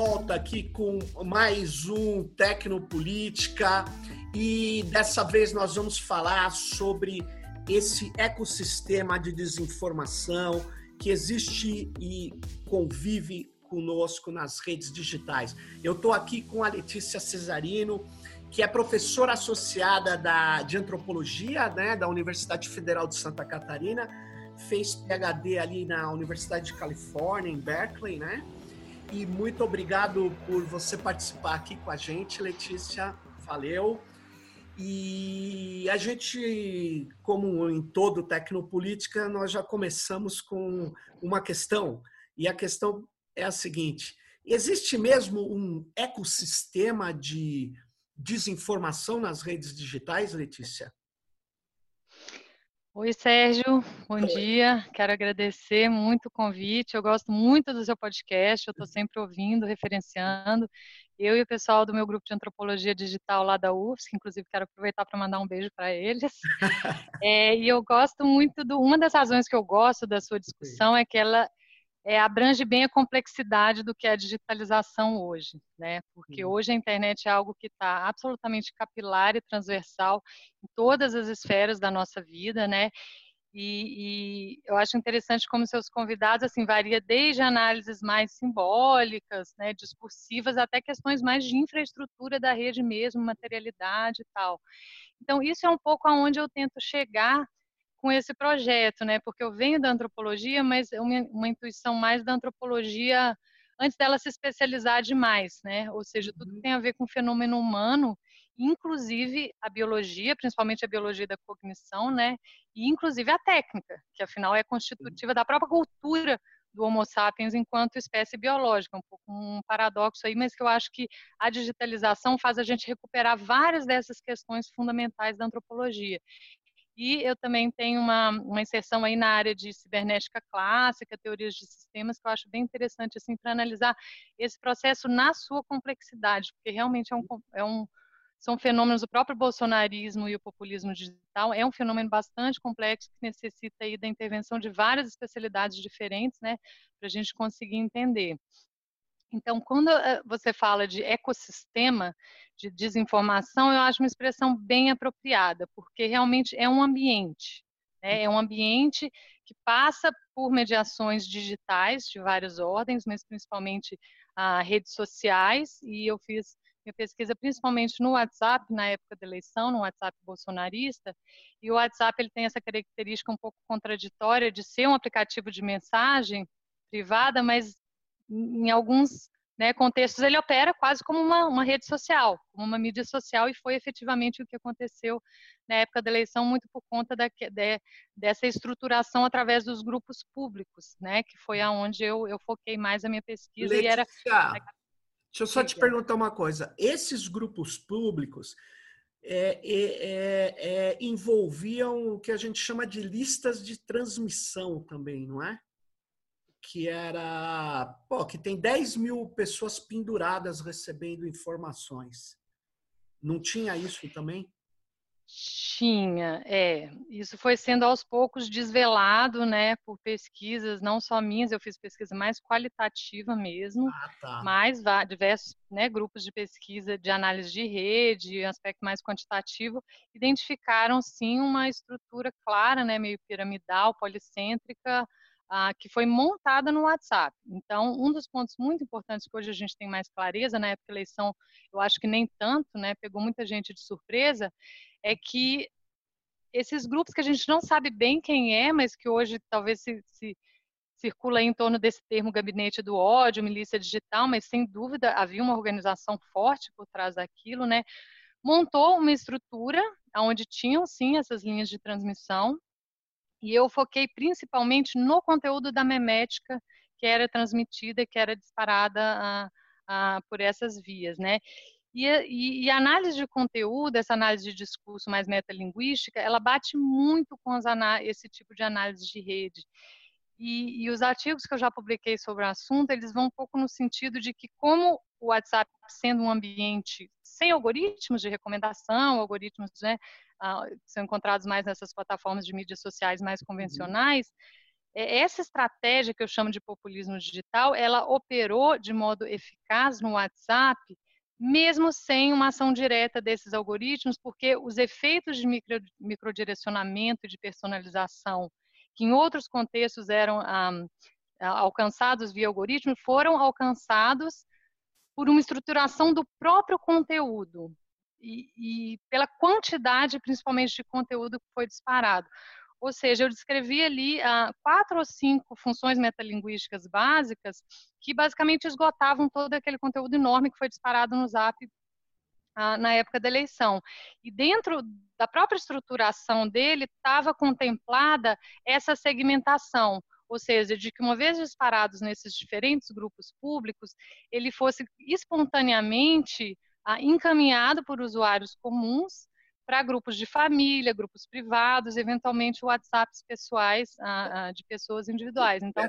Volta aqui com mais um Tecnopolítica e dessa vez nós vamos falar sobre esse ecossistema de desinformação que existe e convive conosco nas redes digitais. Eu estou aqui com a Letícia Cesarino, que é professora associada da, de antropologia né, da Universidade Federal de Santa Catarina, fez PhD ali na Universidade de Califórnia, em Berkeley, né? E muito obrigado por você participar aqui com a gente, Letícia. Valeu. E a gente, como em todo Tecnopolítica, nós já começamos com uma questão. E a questão é a seguinte: existe mesmo um ecossistema de desinformação nas redes digitais, Letícia? Oi, Sérgio, bom Oi. dia. Quero agradecer muito o convite. Eu gosto muito do seu podcast, eu estou sempre ouvindo, referenciando. Eu e o pessoal do meu grupo de antropologia digital lá da UFSC, inclusive quero aproveitar para mandar um beijo para eles. É, e eu gosto muito do. Uma das razões que eu gosto da sua discussão é que ela é, abrange bem a complexidade do que é a digitalização hoje, né? Porque uhum. hoje a internet é algo que está absolutamente capilar e transversal em todas as esferas da nossa vida, né? E, e, eu acho interessante como seus convidados assim varia desde análises mais simbólicas, né, discursivas, até questões mais de infraestrutura da rede mesmo, materialidade e tal. Então isso é um pouco aonde eu tento chegar com esse projeto, né? Porque eu venho da antropologia, mas é uma, uma intuição mais da antropologia antes dela se especializar demais, né? Ou seja, tudo que uhum. tem a ver com o fenômeno humano, inclusive a biologia, principalmente a biologia da cognição, né? E inclusive a técnica, que afinal é constitutiva da própria cultura do Homo sapiens enquanto espécie biológica, um pouco um paradoxo aí, mas que eu acho que a digitalização faz a gente recuperar várias dessas questões fundamentais da antropologia. E eu também tenho uma, uma inserção aí na área de cibernética clássica, teorias de sistemas, que eu acho bem interessante assim para analisar esse processo na sua complexidade, porque realmente é um, é um são fenômenos, o próprio bolsonarismo e o populismo digital é um fenômeno bastante complexo que necessita aí da intervenção de várias especialidades diferentes, né, para a gente conseguir entender. Então, quando eh, você fala de ecossistema de desinformação, eu acho uma expressão bem apropriada, porque realmente é um ambiente. Né? É um ambiente que passa por mediações digitais de várias ordens, mas principalmente ah, redes sociais, e eu fiz minha pesquisa principalmente no WhatsApp, na época da eleição, no WhatsApp bolsonarista, e o WhatsApp ele tem essa característica um pouco contraditória de ser um aplicativo de mensagem privada, mas em alguns né, contextos ele opera quase como uma, uma, rede social, como uma mídia social, e foi efetivamente o que aconteceu na época da eleição, muito por conta da, de, dessa estruturação através dos grupos públicos, né, que foi aonde eu, eu foquei mais a minha pesquisa. Letícia, e era... deixa eu só te perguntar uma coisa. Esses grupos públicos é, é, é, envolviam o que a gente chama de listas de transmissão também, não é? Que era, pô, que tem 10 mil pessoas penduradas recebendo informações. Não tinha isso também? Tinha, é. Isso foi sendo aos poucos desvelado, né, por pesquisas, não só minhas, eu fiz pesquisa mais qualitativa mesmo, ah, tá. mais diversos né, grupos de pesquisa de análise de rede, aspecto mais quantitativo, identificaram sim uma estrutura clara, né, meio piramidal, policêntrica, ah, que foi montada no WhatsApp. Então, um dos pontos muito importantes que hoje a gente tem mais clareza, na época da eleição, eu acho que nem tanto, né, pegou muita gente de surpresa, é que esses grupos que a gente não sabe bem quem é, mas que hoje talvez se, se circula em torno desse termo gabinete do ódio, milícia digital, mas sem dúvida havia uma organização forte por trás daquilo, né? Montou uma estrutura onde tinham sim essas linhas de transmissão, e eu foquei principalmente no conteúdo da memética que era transmitida, que era disparada por essas vias, né? E, e, e, a análise de conteúdo, essa análise de discurso mais metalinguística, ela bate muito com esse tipo de análise de rede. E, e, os artigos que eu já publiquei sobre o assunto, eles vão um pouco no sentido de que como o WhatsApp sendo um ambiente sem algoritmos de recomendação, algoritmos né, uh, são encontrados mais nessas plataformas de mídias sociais mais uhum. convencionais, é, essa estratégia que eu chamo de populismo digital, ela operou de modo eficaz no WhatsApp, mesmo sem uma ação direta desses algoritmos, porque os efeitos de micro, microdirecionamento e de personalização, que em outros contextos eram ah, alcançados via algoritmo, foram alcançados por uma estruturação do próprio conteúdo e, e pela quantidade, principalmente, de conteúdo que foi disparado. Ou seja, eu descrevi ali ah, quatro ou cinco funções metalinguísticas básicas que basicamente esgotavam todo aquele conteúdo enorme que foi disparado no Zap ah, na época da eleição. E dentro da própria estruturação dele estava contemplada essa segmentação, ou seja, de que uma vez disparados nesses diferentes grupos públicos, ele fosse espontaneamente encaminhado por usuários comuns para grupos de família, grupos privados, eventualmente WhatsApps pessoais ah, ah, de pessoas individuais. Então,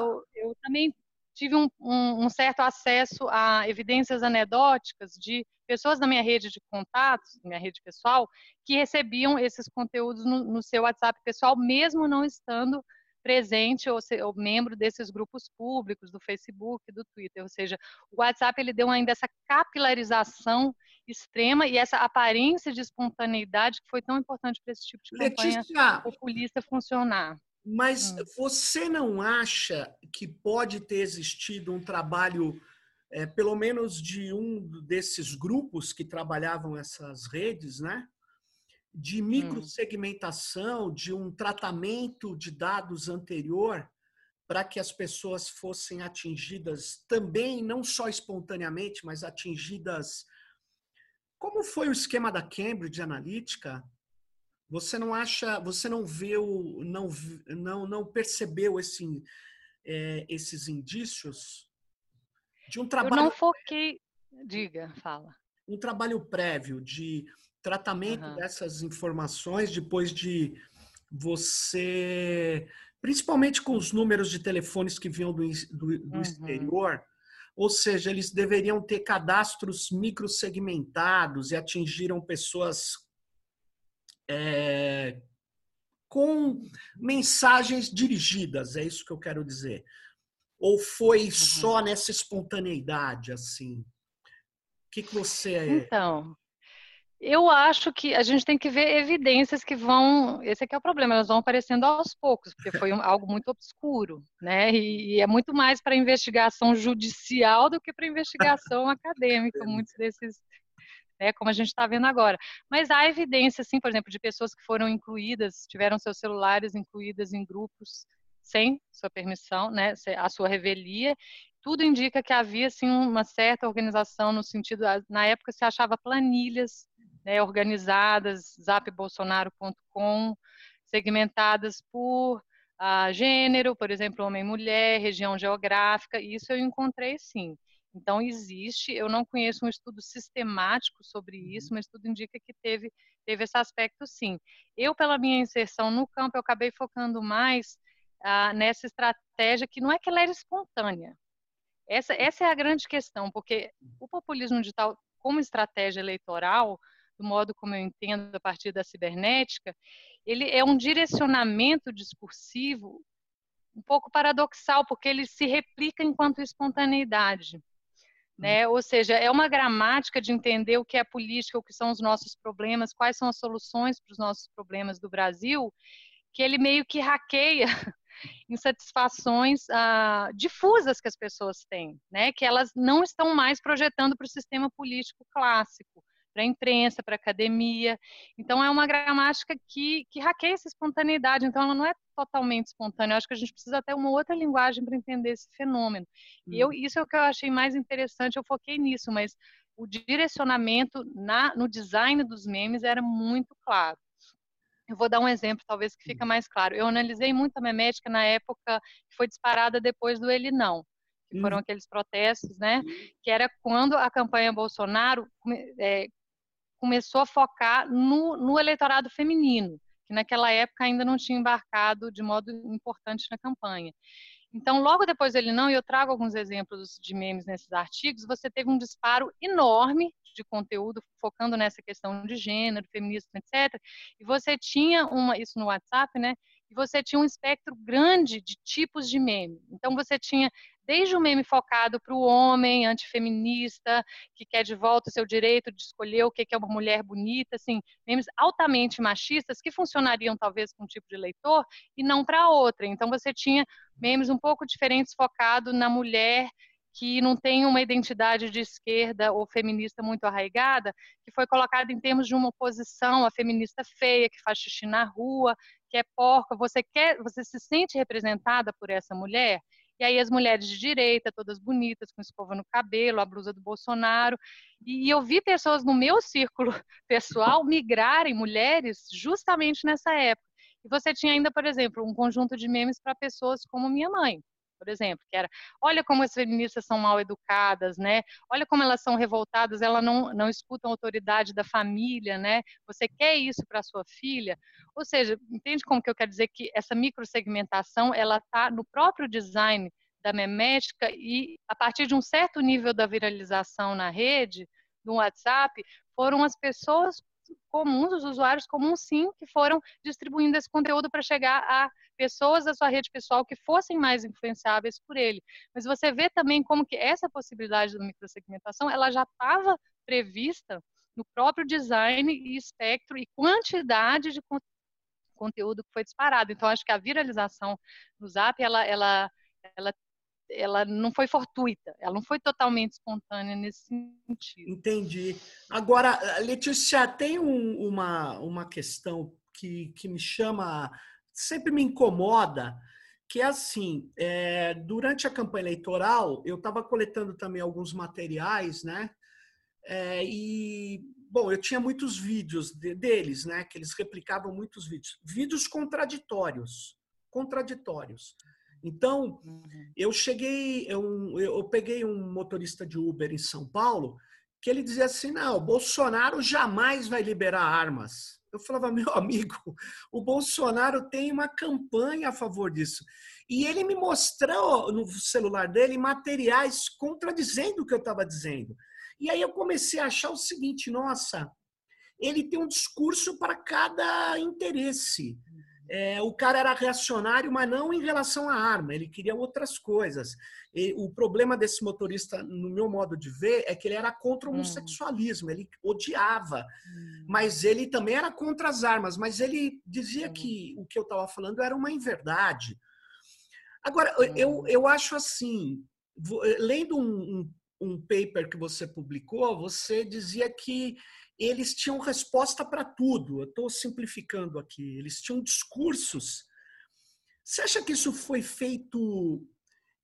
eu, eu também tive um, um, um, certo acesso a evidências anedóticas de pessoas da minha rede de contatos, minha rede pessoal, que recebiam esses conteúdos no, no seu WhatsApp pessoal, mesmo não estando presente ou, se, ou, membro desses grupos públicos do Facebook, do Twitter. Ou seja, o WhatsApp ele deu ainda essa capilarização extrema e essa aparência de espontaneidade que foi tão importante para esse tipo de campanha Letícia, populista funcionar. Mas hum. você não acha que pode ter existido um trabalho, é, pelo menos de um desses grupos que trabalhavam essas redes, né? De hum. microsegmentação, de um tratamento de dados anterior para que as pessoas fossem atingidas também, não só espontaneamente, mas atingidas como foi o esquema da Cambridge Analytica? Você não acha, você não viu, não, não, não percebeu esse, é, esses indícios de um trabalho? Eu não foquei. Diga, fala. Um trabalho prévio de tratamento uhum. dessas informações depois de você, principalmente com os números de telefones que vinham do, do, do uhum. exterior, ou seja, eles deveriam ter cadastros microsegmentados e atingiram pessoas é, com mensagens dirigidas, é isso que eu quero dizer. Ou foi uhum. só nessa espontaneidade, assim? O que, que você... Então, eu acho que a gente tem que ver evidências que vão. Esse aqui é o problema, elas vão aparecendo aos poucos, porque foi um, algo muito obscuro, né? E, e é muito mais para investigação judicial do que para investigação acadêmica, muitos desses. Né, como a gente está vendo agora. Mas há evidência, assim, por exemplo, de pessoas que foram incluídas, tiveram seus celulares incluídas em grupos sem sua permissão, né, a sua revelia, tudo indica que havia assim uma certa organização no sentido na época se achava planilhas né, organizadas, zapbolsonaro.com, segmentadas por ah, gênero, por exemplo, homem e mulher, região geográfica, isso eu encontrei sim. Então, existe, eu não conheço um estudo sistemático sobre uhum. isso, mas tudo indica que teve, teve esse aspecto sim. Eu, pela minha inserção no campo, eu acabei focando mais ah, nessa estratégia que não é que ela era espontânea. Essa, essa é a grande questão, porque o populismo digital, como estratégia eleitoral, do modo como eu entendo a partir da cibernética, ele é um direcionamento discursivo um pouco paradoxal, porque ele se replica enquanto espontaneidade. Né? Hum. Ou seja, é uma gramática de entender o que é política, o que são os nossos problemas, quais são as soluções para os nossos problemas do Brasil, que ele meio que hackeia insatisfações ah, difusas que as pessoas têm, né? que elas não estão mais projetando para o sistema político clássico para a imprensa, para a academia. Então, é uma gramática que, que hackeia essa espontaneidade. Então, ela não é totalmente espontânea. Eu acho que a gente precisa ter uma outra linguagem para entender esse fenômeno. Hum. E eu, isso é o que eu achei mais interessante. Eu foquei nisso, mas o direcionamento na, no design dos memes era muito claro. Eu vou dar um exemplo, talvez que fica hum. mais claro. Eu analisei muito a memética na época que foi disparada depois do Ele Não que foram uhum. aqueles protestos, né? Que era quando a campanha Bolsonaro é, começou a focar no, no eleitorado feminino, que naquela época ainda não tinha embarcado de modo importante na campanha. Então, logo depois dele não, e eu trago alguns exemplos de memes nesses artigos, você teve um disparo enorme de conteúdo focando nessa questão de gênero, feminismo, etc. E você tinha uma, isso no WhatsApp, né? e você tinha um espectro grande de tipos de meme. Então você tinha desde o meme focado para o homem antifeminista, que quer de volta o seu direito de escolher o que é uma mulher bonita, assim, memes altamente machistas que funcionariam talvez com um tipo de leitor e não para outra. Então você tinha memes um pouco diferentes focado na mulher que não tem uma identidade de esquerda ou feminista muito arraigada, que foi colocada em termos de uma oposição à feminista feia, que faz xixi na rua, que é porca. Você quer, você se sente representada por essa mulher? E aí as mulheres de direita, todas bonitas, com escova no cabelo, a blusa do Bolsonaro. E eu vi pessoas no meu círculo pessoal migrarem, mulheres, justamente nessa época. E você tinha ainda, por exemplo, um conjunto de memes para pessoas como minha mãe, por exemplo, que era, olha como as feministas são mal educadas, né? Olha como elas são revoltadas, elas não, não escutam a autoridade da família, né? Você quer isso para sua filha? Ou seja, entende como que eu quero dizer que essa microsegmentação, ela está no próprio design da memética e a partir de um certo nível da viralização na rede, no WhatsApp, foram as pessoas comuns, os usuários comuns, sim, que foram distribuindo esse conteúdo para chegar a pessoas da sua rede pessoal que fossem mais influenciáveis por ele. Mas você vê também como que essa possibilidade da microsegmentação, ela já estava prevista no próprio design e espectro e quantidade de conteúdo que foi disparado. Então, acho que a viralização no Zap, ela, ela, ela ela não foi fortuita, ela não foi totalmente espontânea nesse sentido. Entendi. Agora, Letícia, tem um, uma, uma questão que, que me chama, sempre me incomoda, que é assim, é, durante a campanha eleitoral, eu estava coletando também alguns materiais, né? É, e, bom, eu tinha muitos vídeos de, deles, né? Que eles replicavam muitos vídeos. Vídeos contraditórios. Contraditórios. Então, uhum. eu cheguei, eu, eu peguei um motorista de Uber em São Paulo que ele dizia assim: não, o Bolsonaro jamais vai liberar armas. Eu falava, meu amigo, o Bolsonaro tem uma campanha a favor disso. E ele me mostrou no celular dele materiais contradizendo o que eu estava dizendo. E aí eu comecei a achar o seguinte: nossa, ele tem um discurso para cada interesse é, o cara era reacionário, mas não em relação à arma, ele queria outras coisas. E o problema desse motorista, no meu modo de ver, é que ele era contra o hum. homossexualismo, ele odiava, hum. mas ele também era contra as armas, mas ele dizia hum. que o que eu estava falando era uma inverdade. Agora, eu, eu acho assim, lendo um, um, um paper que você publicou, você dizia que eles tinham resposta para tudo. Eu estou simplificando aqui. Eles tinham discursos. Você acha que isso foi feito?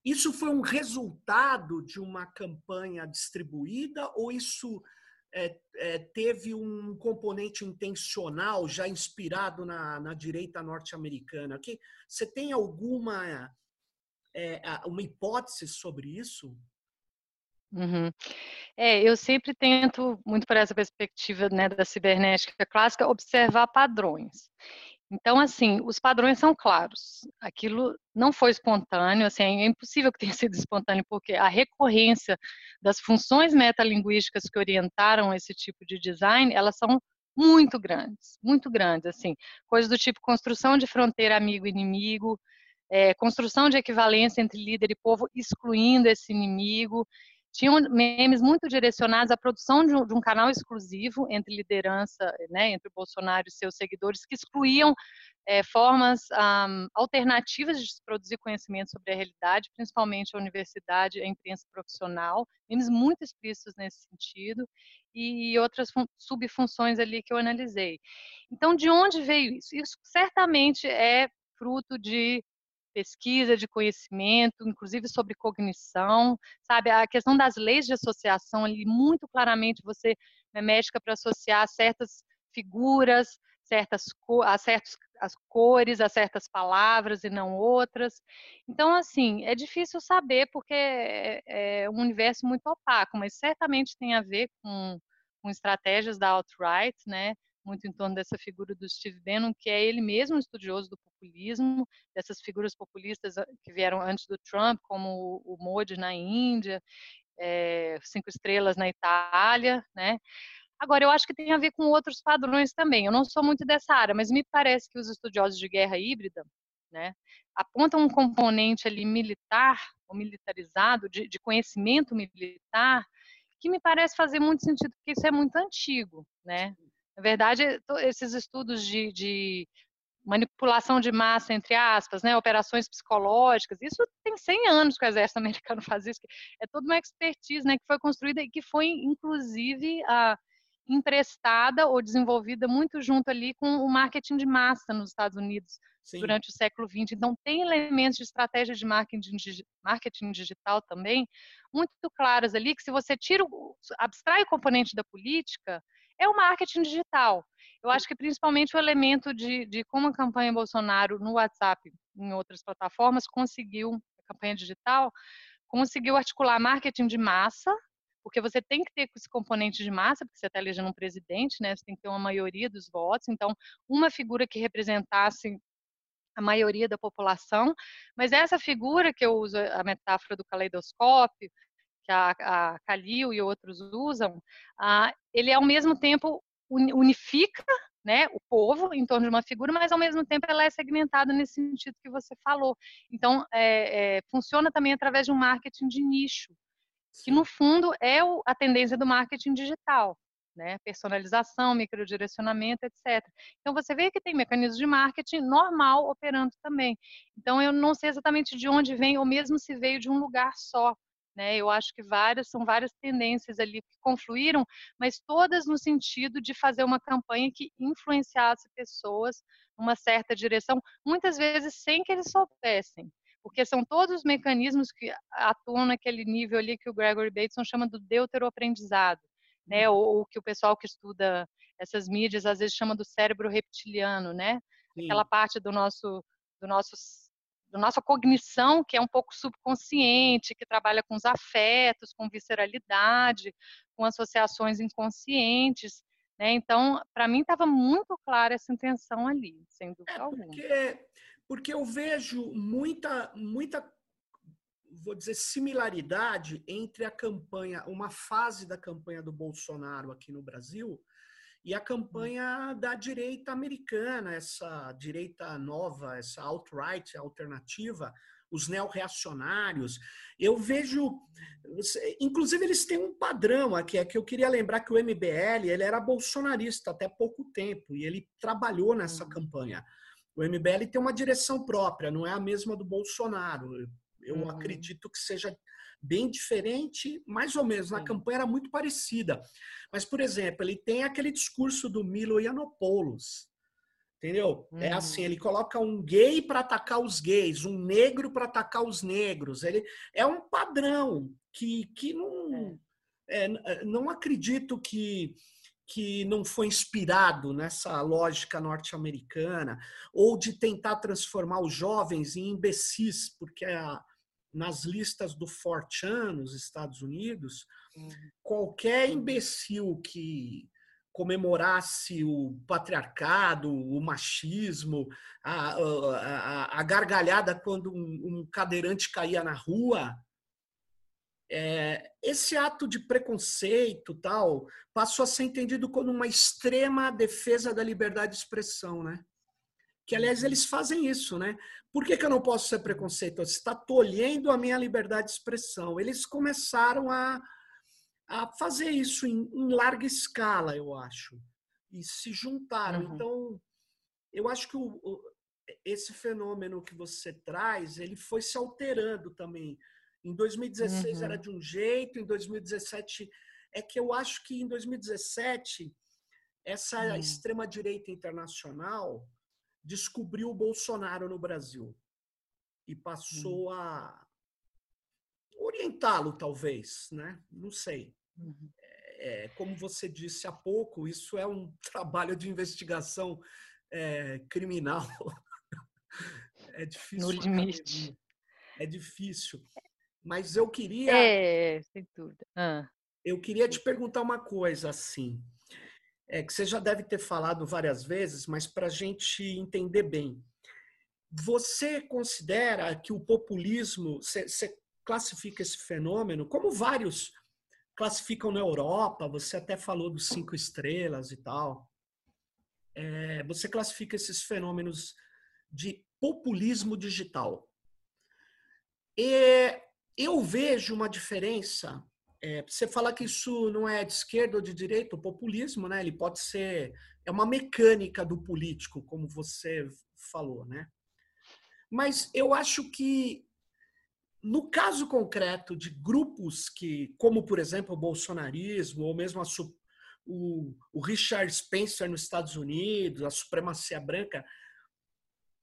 Isso foi um resultado de uma campanha distribuída ou isso é, é, teve um componente intencional já inspirado na, na direita norte-americana? Você tem alguma é, uma hipótese sobre isso? Uhum. É, eu sempre tento, muito por essa perspectiva né, da cibernética clássica, observar padrões. Então, assim, os padrões são claros. Aquilo não foi espontâneo, assim, é impossível que tenha sido espontâneo, porque a recorrência das funções metalinguísticas que orientaram esse tipo de design, elas são muito grandes, muito grandes, assim, coisas do tipo construção de fronteira amigo-inimigo, é, construção de equivalência entre líder e povo, excluindo esse inimigo, tinham memes muito direcionados à produção de um, de um canal exclusivo entre liderança, né, entre o Bolsonaro e seus seguidores, que excluíam é, formas um, alternativas de produzir conhecimento sobre a realidade, principalmente a universidade, a imprensa profissional, memes muito explícitos nesse sentido, e outras subfunções ali que eu analisei. Então, de onde veio isso? Isso certamente é fruto de pesquisa, de conhecimento, inclusive sobre cognição, sabe? A questão das leis de associação ali, muito claramente você é médica para associar certas figuras, certas a certos as cores, a certas palavras e não outras. Então, assim, é difícil saber porque é, é um universo muito opaco, mas certamente tem a ver com, com estratégias da alt-right, né? Muito em torno dessa figura do Steve Bannon, que é ele mesmo estudioso do populismo, dessas figuras populistas ah, que vieram antes do Trump, como o Modi na Índia, é, Cinco Estrelas na Itália, né? Agora, eu acho que tem a ver com outros padrões também. Eu não sou muito dessa área, mas me parece que os estudiosos de guerra híbrida né, apontam um componente ali militar, ou militarizado, de, de conhecimento militar, que me parece fazer muito sentido, porque isso é muito antigo. Né? Na verdade, esses estudos de, de manipulação de massa, entre aspas, né, operações psicológicas, isso tem 100 anos que o exército americano faz isso, é toda uma expertise né, que foi construída e que foi, inclusive, a, emprestada ou desenvolvida muito junto ali com o marketing de massa nos Estados Unidos Sim. durante o século XX. Então, tem elementos de estratégia de marketing, marketing digital também muito claros ali, que se você tira, abstrai o componente da política, é o marketing digital. Eu acho que principalmente o elemento de, de como a campanha Bolsonaro no WhatsApp, em outras plataformas, conseguiu, a campanha digital, conseguiu articular marketing de massa, porque você tem que ter esse componente de massa, porque você está elegendo um presidente, né? Você tem que ter uma maioria dos votos. Então, uma figura que representasse a maioria da população, mas essa figura que eu uso a metáfora do caleidoscópio, que a, a Calil e outros usam, ah, ele ao mesmo tempo unifica né, o povo em torno de uma figura, mas ao mesmo tempo ela é segmentada nesse sentido que você falou. Então, é, é, funciona também através de um marketing de nicho, que no fundo é o, a tendência do marketing digital. Né, personalização, microdirecionamento, etc. Então você vê que tem mecanismos de marketing normal operando também. Então eu não sei exatamente de onde vem, ou mesmo se veio de um lugar só. Né? Eu acho que várias são várias tendências ali que confluíram, mas todas no sentido de fazer uma campanha que influenciasse pessoas numa certa direção, muitas vezes sem que eles soubessem porque são todos os mecanismos que atuam naquele nível ali que o Gregory Bateson chama do deuteroaprendizado, né? Uhum. Ou, ou que o pessoal que estuda essas mídias às vezes chama do cérebro reptiliano, né? Sim. Aquela parte do nosso do nosso da nossa cognição, que é um pouco subconsciente, que trabalha com os afetos, com visceralidade, com associações inconscientes. Né? Então, para mim, estava muito clara essa intenção ali, sem dúvida é alguma. Porque, porque eu vejo muita, muita, vou dizer, similaridade entre a campanha, uma fase da campanha do Bolsonaro aqui no Brasil e a campanha da direita americana, essa direita nova, essa alt-right alternativa, os neorreacionários. Eu vejo, inclusive eles têm um padrão aqui, é que eu queria lembrar que o MBL ele era bolsonarista até pouco tempo e ele trabalhou nessa uhum. campanha. O MBL tem uma direção própria, não é a mesma do Bolsonaro. Eu uhum. acredito que seja bem diferente, mais ou menos. Na campanha era muito parecida. Mas, por exemplo, ele tem aquele discurso do Milo Yiannopoulos. Entendeu? Uhum. É assim, ele coloca um gay para atacar os gays, um negro para atacar os negros. Ele é um padrão que, que não, é. É, não acredito que que não foi inspirado nessa lógica norte-americana ou de tentar transformar os jovens em imbecis, porque a, nas listas do Fortran nos Estados Unidos, uhum. qualquer imbecil que comemorasse o patriarcado, o machismo, a, a, a gargalhada quando um, um, cadeirante caía na rua, é, esse ato de preconceito tal passou a ser entendido como uma extrema defesa da liberdade de expressão, né? Que, aliás, eles fazem isso, né? Por que, que eu não posso ser preconceituoso? Está tolhendo a minha liberdade de expressão. Eles começaram a, a fazer isso em, em larga escala, eu acho. E se juntaram. Uhum. Então, eu acho que o, o, esse fenômeno que você traz, ele foi se alterando também. Em 2016 uhum. era de um jeito, em 2017 é que eu acho que em 2017 essa uhum. extrema direita internacional descobriu o Bolsonaro no Brasil e passou uhum. a orientá-lo, talvez, né? Não sei. Uhum. É, como você disse há pouco, isso é um trabalho de investigação é, criminal. é difícil. No limite. É difícil. Mas eu queria. É, sem dúvida. Ah. Eu queria te perguntar uma coisa assim é, que você já deve ter falado várias vezes, mas para a gente entender bem. Você considera que o populismo, você, classifica esse fenômeno, como vários classificam na Europa, você até falou dos cinco estrelas e tal. É, você classifica esses fenômenos de populismo digital. E eu vejo uma diferença. É, você fala que isso não é de esquerda ou de direita, o populismo, né? Ele pode ser é uma mecânica do político, como você falou, né? Mas eu acho que no caso concreto de grupos que, como por exemplo o bolsonarismo, ou mesmo a, o, o, Richard Spencer nos Estados Unidos, a supremacia branca,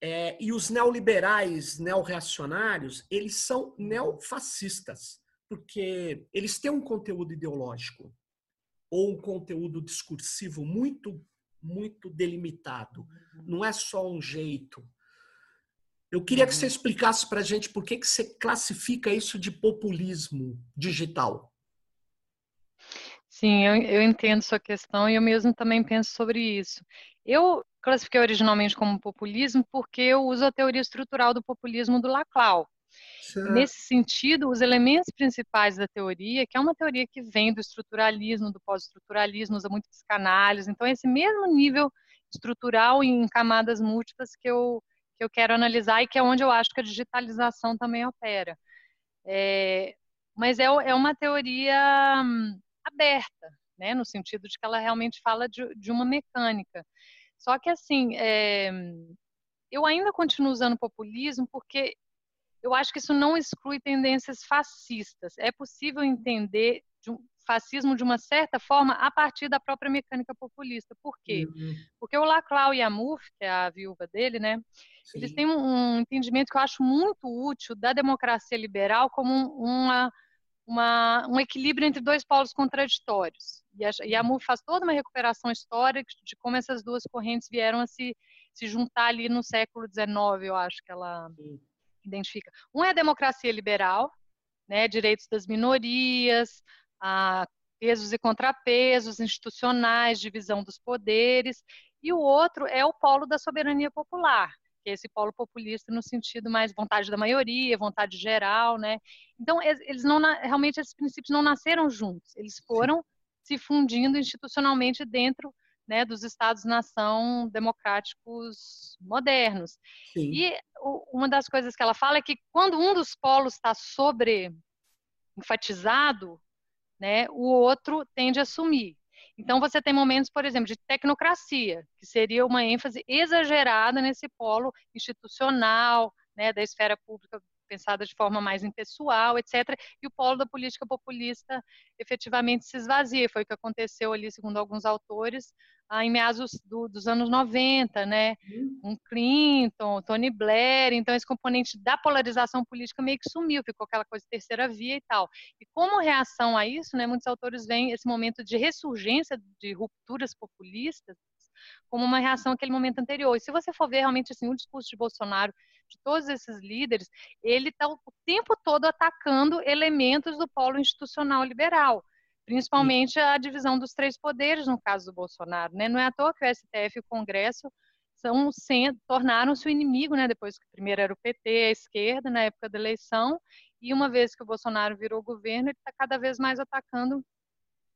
é, e os neoliberais, neorreacionários, eles são neofascistas, porque eles têm um conteúdo ideológico ou um conteúdo discursivo muito, muito delimitado. Não é só um jeito. Eu queria que você uhum. explicasse para a gente por que, que você classifica isso de populismo digital. Sim, eu, eu entendo sua questão e eu mesmo também penso sobre isso. Eu classifiquei originalmente como populismo porque eu uso a teoria estrutural do populismo do Laclau. Nesse sentido, os elementos principais da teoria, que é uma teoria que vem do estruturalismo, do pós-estruturalismo, usa muito psicanálise, então esse mesmo nível estrutural em camadas múltiplas que eu que eu quero analisar e que é onde eu acho que a digitalização também opera. É, mas é, é uma teoria hum, aberta, né, no sentido de que ela realmente fala de, de uma mecânica. Só que, assim, é, eu ainda continuo usando populismo porque eu acho que isso não exclui tendências fascistas. É possível entender um fascismo de uma certa forma a partir da própria mecânica populista. Por quê? Uhum. Porque o Laclau e a Mouffe, que é a viúva dele, né, Sim. eles têm um, entendimento que eu acho muito útil da democracia liberal como uma, uma, um equilíbrio entre dois polos contraditórios. E a, e a uhum. Faz toda uma recuperação histórica de como essas duas correntes vieram a se, se juntar ali no século XIX, eu acho que ela Sim. Identifica. Um é a democracia liberal, né, direitos das minorias, pesos e contrapesos institucionais, divisão dos poderes, e o outro é o polo da soberania popular, que é esse polo populista no sentido mais vontade da maioria, vontade geral, né? Então, eles não realmente esses princípios não nasceram juntos, eles foram se fundindo institucionalmente dentro né, dos estados-nação democráticos modernos. Sim. E uma das coisas que ela fala é que quando um dos polos está sobre enfatizado, né, o outro tende a sumir. Então, você tem momentos, por exemplo, de tecnocracia, que seria uma ênfase exagerada nesse polo institucional, né, da esfera pública pensada de forma mais impessoal, etc. E o polo da política populista efetivamente se esvazia. Foi o que aconteceu ali, segundo alguns autores, em meados do, dos anos 90, né? Uhum. Um Clinton, Tony Blair, então esse componente da polarização política meio que sumiu, ficou aquela coisa de terceira via e tal. E como reação a isso, né, muitos autores veem esse momento de ressurgência de rupturas populistas como uma reação àquele momento anterior. E se você for ver realmente assim, o discurso de Bolsonaro, de todos esses líderes, ele está o tempo todo atacando elementos do polo institucional liberal principalmente a divisão dos três poderes no caso do Bolsonaro, né? Não é à toa que o STF e o Congresso são tornaram-se o inimigo, né? Depois que primeiro era o PT, a esquerda na época da eleição, e uma vez que o Bolsonaro virou governo, ele está cada vez mais atacando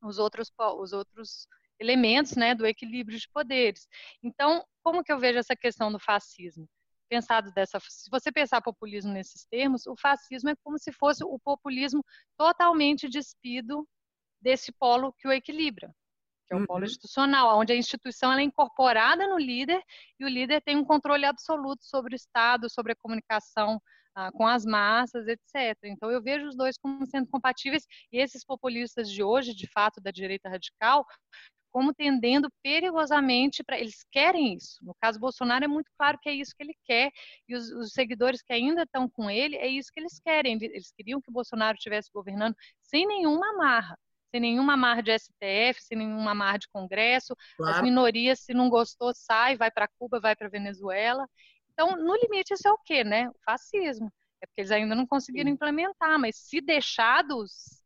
os outros os outros elementos, né, do equilíbrio de poderes. Então, como que eu vejo essa questão do fascismo? Pensado dessa, se você pensar populismo nesses termos, o fascismo é como se fosse o populismo totalmente despido desse polo que o equilibra, que é o polo uhum. institucional, onde a instituição é incorporada no líder e o líder tem um controle absoluto sobre o Estado, sobre a comunicação ah, com as massas, etc. Então, eu vejo os dois como sendo compatíveis e esses populistas de hoje, de fato, da direita radical, como tendendo perigosamente para. Eles querem isso. No caso Bolsonaro, é muito claro que é isso que ele quer, e os, os, seguidores que ainda estão com ele, é isso que eles querem. Eles queriam que Bolsonaro estivesse governando sem nenhuma amarra sem nenhuma amarra de STF, sem nenhuma amarra de Congresso. Claro. As minorias, se não gostou, sai, vai para Cuba, vai para Venezuela. Então, no limite, isso é o quê, né? O fascismo. É porque eles ainda não conseguiram Sim. implementar, mas se deixados,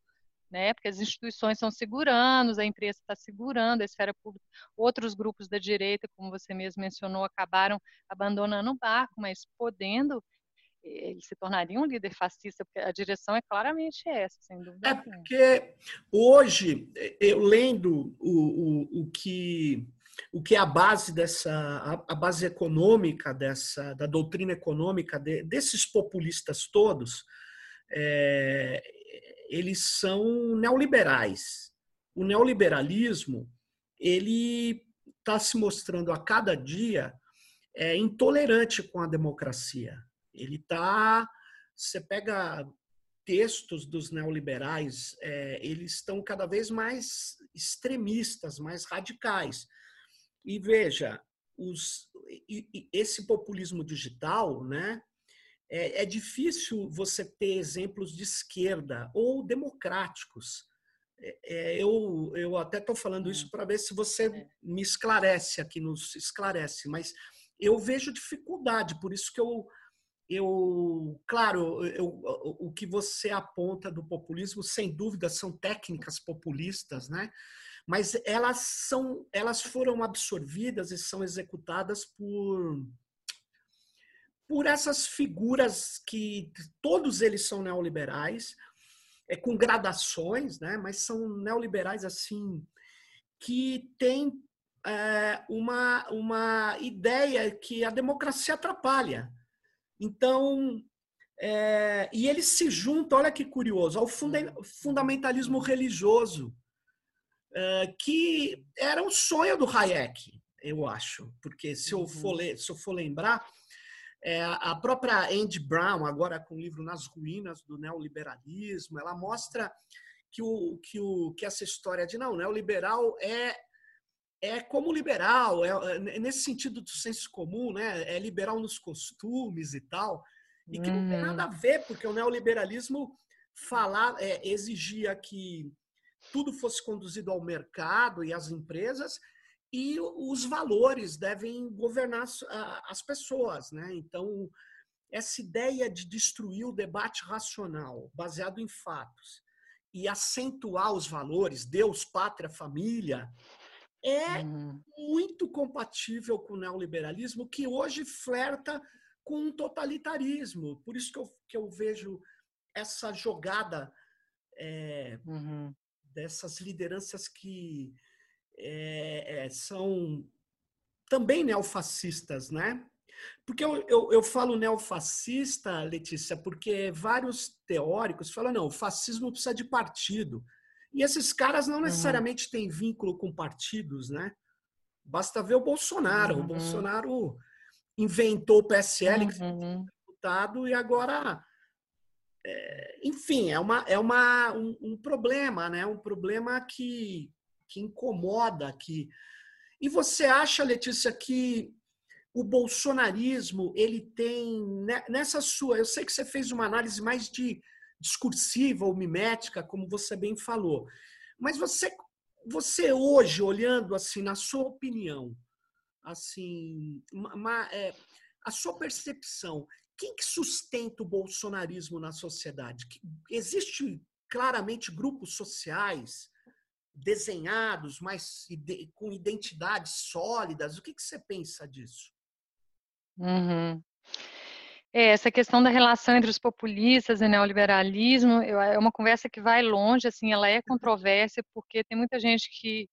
né? Porque as instituições estão segurando, a imprensa está segurando, a esfera pública, outros grupos da direita, como você mesmo mencionou, acabaram abandonando o barco, mas podendo, ele se tornaria um líder fascista, porque a direção é claramente essa, sem dúvida. É porque hoje, eu lendo o, o, o que o que é a base dessa a, a base econômica dessa da doutrina econômica de, desses populistas todos é, eles são neoliberais o neoliberalismo ele está se mostrando a cada dia é, intolerante com a democracia ele está você pega textos dos neoliberais é, eles estão cada vez mais extremistas mais radicais e veja, os, esse populismo digital, né? É, é, difícil você ter exemplos de esquerda ou democráticos. É, é eu, eu até estou falando isso hum. para ver se você é. me esclarece aqui, nos esclarece, mas eu vejo dificuldade, por isso que eu, eu claro, eu, o que você aponta do populismo, sem dúvida, são técnicas populistas, né? mas elas são, elas foram absorvidas e são executadas por por essas figuras que todos eles são neoliberais, é com gradações, né? Mas são neoliberais assim que têm é, uma uma ideia que a democracia atrapalha. Então é, e eles se juntam, olha que curioso, ao fundamentalismo religioso que era um sonho do Hayek, eu acho, porque se eu for, uhum. se eu for lembrar, é, a própria Andy Brown, agora com o livro Nas Ruínas do Neoliberalismo, ela mostra que, o, que, o, que essa história de não, neoliberal é, é como liberal, é, é, nesse sentido do senso comum, né? é liberal nos costumes e tal, e que não tem nada a uhum. ver, porque o neoliberalismo falar, é, exigia que tudo fosse conduzido ao mercado e às empresas e os valores devem governar as pessoas, né? Então, essa ideia de destruir o debate racional baseado em fatos e acentuar os valores, Deus, pátria, família, é uhum. muito compatível com o neoliberalismo que hoje flerta com um totalitarismo. Por isso que eu, que eu vejo essa jogada é, uhum dessas lideranças que é, é, são também neofascistas, né? Porque eu, eu, eu, falo neofascista, Letícia, porque vários teóricos falam, não, o fascismo precisa de partido. E esses caras não uhum. necessariamente uhum. têm vínculo com partidos, né? Basta ver o Bolsonaro. Uhum. O Bolsonaro inventou o PSL, que uhum. deputado, e agora é, enfim, é, uma, é uma, um, um, problema, né? Um problema que, que incomoda. Que... E você acha, Letícia, que o bolsonarismo ele tem né, nessa sua. Eu sei que você fez uma análise mais de discursiva ou mimética, como você bem falou, mas você, você hoje olhando assim, na sua opinião, assim, uma, é, a sua percepção, quem que sustenta o bolsonarismo na sociedade? Existe claramente grupos sociais desenhados, mas com identidades sólidas. O que, que você pensa disso? Uhum. É, essa questão da relação entre os populistas e neoliberalismo é uma conversa que vai longe, assim, ela é controversa porque tem muita gente que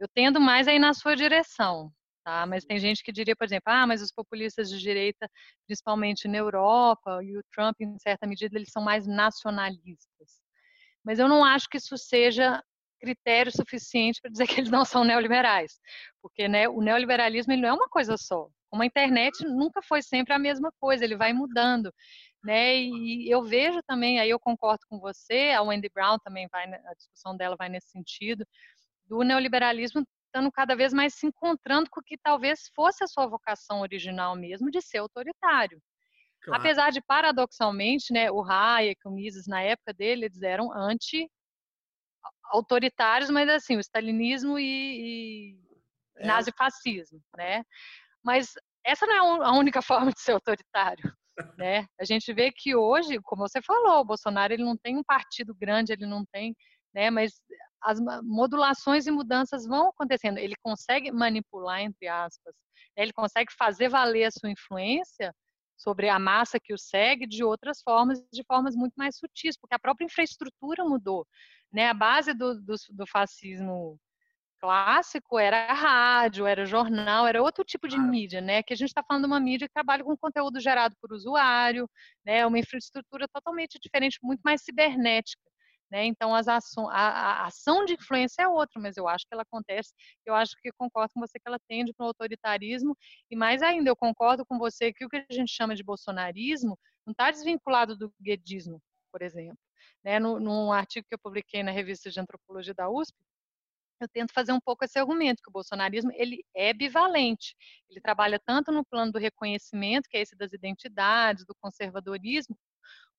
eu tendo mais aí na sua direção, Tá? Mas tem gente que diria, por exemplo, ah, mas os populistas de direita, principalmente na Europa, e o Trump, em certa medida, eles são mais nacionalistas. Mas eu não acho que isso seja critério suficiente para dizer que eles não são neoliberais, porque né, o neoliberalismo ele não é uma coisa só. Como a internet nunca foi sempre a mesma coisa, ele vai mudando. Né? E eu vejo também, aí eu concordo com você, a Wendy Brown também vai, a discussão dela vai nesse sentido, do neoliberalismo estando cada vez mais se encontrando com o que talvez fosse a sua vocação original mesmo, de ser autoritário. Claro. Apesar de, paradoxalmente, né, o Hayek, o Mises, na época dele, eles eram anti-autoritários, mas assim, o stalinismo e, e é. nazifascismo, né? Mas essa não é a única forma de ser autoritário, né? A gente vê que hoje, como você falou, o Bolsonaro ele não tem um partido grande, ele não tem, né? Mas as modulações e mudanças vão acontecendo. Ele consegue manipular, entre aspas, né, ele consegue fazer valer a sua influência sobre a massa que o segue de outras formas, de formas muito mais sutis, porque a própria infraestrutura mudou. Né? A base do, do, do fascismo clássico era rádio, era jornal, era outro tipo de mídia, né? Que a gente está falando de uma mídia que trabalha com conteúdo gerado por usuário, né? Uma infraestrutura totalmente diferente, muito mais cibernética. Né? Então, aço, a, a, ação de influência é outra, mas eu acho que ela acontece, eu acho que concordo com você que ela tende para o autoritarismo, e mais ainda, eu concordo com você que o que a gente chama de bolsonarismo não está desvinculado do guedismo, por exemplo. Né? No, num artigo que eu publiquei na revista de antropologia da USP, eu tento fazer um pouco esse argumento, que o bolsonarismo ele é bivalente. Ele trabalha tanto no plano do reconhecimento, que é esse das identidades, do conservadorismo,